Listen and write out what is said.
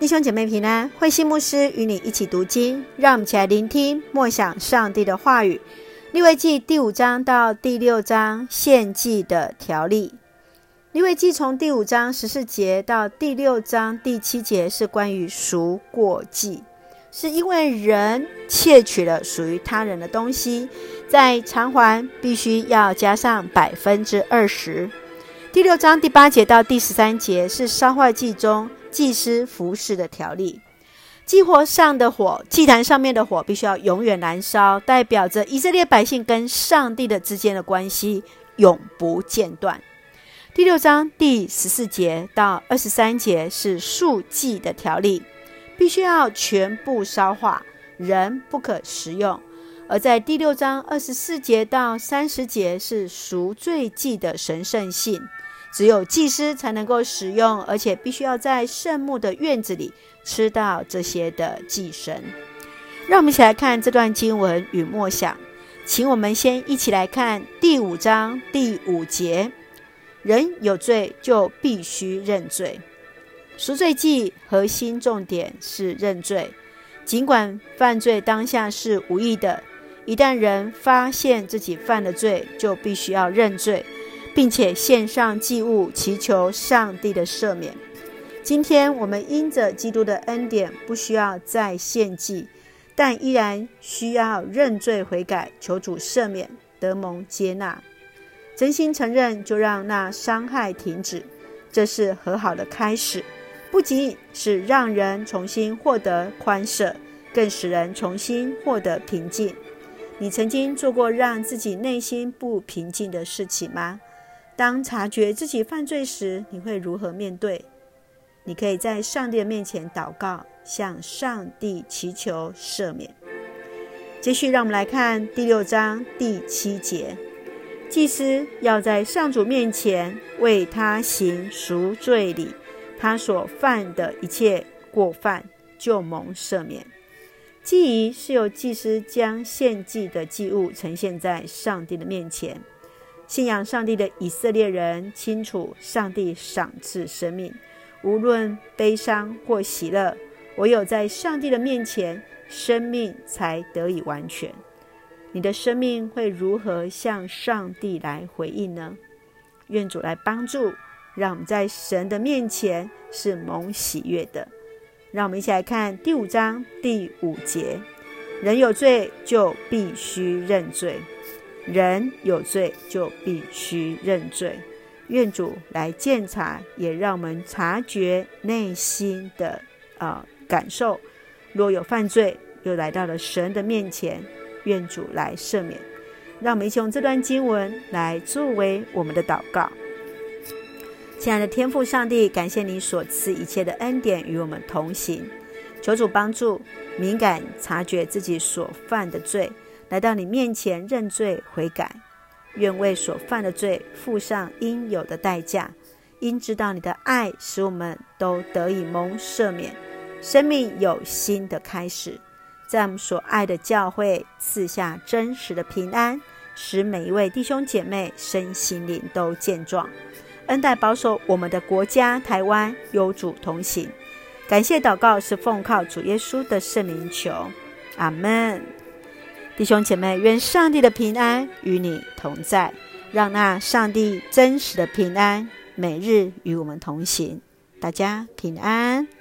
弟兄姐妹平安，慧馨牧师与你一起读经，让我们一起来聆听默想上帝的话语。利未记第五章到第六章献祭的条例。利未记从第五章十四节到第六章第七节是关于赎过祭，是因为人窃取了属于他人的东西，在偿还必须要加上百分之二十。第六章第八节到第十三节是烧坏祭中祭司服侍的条例。祭火上的火，祭坛上面的火必须要永远燃烧，代表着以色列百姓跟上帝的之间的关系永不间断。第六章第十四节到二十三节是赎祭的条例，必须要全部烧化，人不可食用。而在第六章二十四节到三十节是赎罪祭的神圣性。只有祭司才能够使用，而且必须要在圣墓的院子里吃到这些的祭神。让我们一起来看这段经文与默想，请我们先一起来看第五章第五节：人有罪就必须认罪。赎罪祭核心重点是认罪，尽管犯罪当下是无意的，一旦人发现自己犯了罪，就必须要认罪。并且献上祭物，祈求上帝的赦免。今天我们因着基督的恩典，不需要再献祭，但依然需要认罪悔改，求主赦免，得蒙接纳。真心承认，就让那伤害停止，这是和好的开始。不仅是让人重新获得宽赦，更使人重新获得平静。你曾经做过让自己内心不平静的事情吗？当察觉自己犯罪时，你会如何面对？你可以在上帝的面前祷告，向上帝祈求赦免。继续，让我们来看第六章第七节：祭司要在上主面前为他行赎罪礼，他所犯的一切过犯就蒙赦免。祭仪是由祭司将献祭的祭物呈现在上帝的面前。信仰上帝的以色列人清楚，上帝赏赐生命，无论悲伤或喜乐，唯有在上帝的面前，生命才得以完全。你的生命会如何向上帝来回应呢？愿主来帮助，让我们在神的面前是蒙喜悦的。让我们一起来看第五章第五节：人有罪就必须认罪。人有罪就必须认罪，愿主来鉴察，也让我们察觉内心的啊、呃、感受。若有犯罪，又来到了神的面前，愿主来赦免。让我们一起用这段经文来作为我们的祷告。亲爱的天父上帝，感谢你所赐一切的恩典与我们同行，求主帮助敏感察觉自己所犯的罪。来到你面前认罪悔改，愿为所犯的罪付上应有的代价。因知道你的爱使我们都得以蒙赦免，生命有新的开始。在我们所爱的教会赐下真实的平安，使每一位弟兄姐妹身心灵都健壮。恩待保守我们的国家台湾，有主同行。感谢祷告是奉靠主耶稣的圣名求，阿门。弟兄姐妹，愿上帝的平安与你同在，让那上帝真实的平安每日与我们同行。大家平安。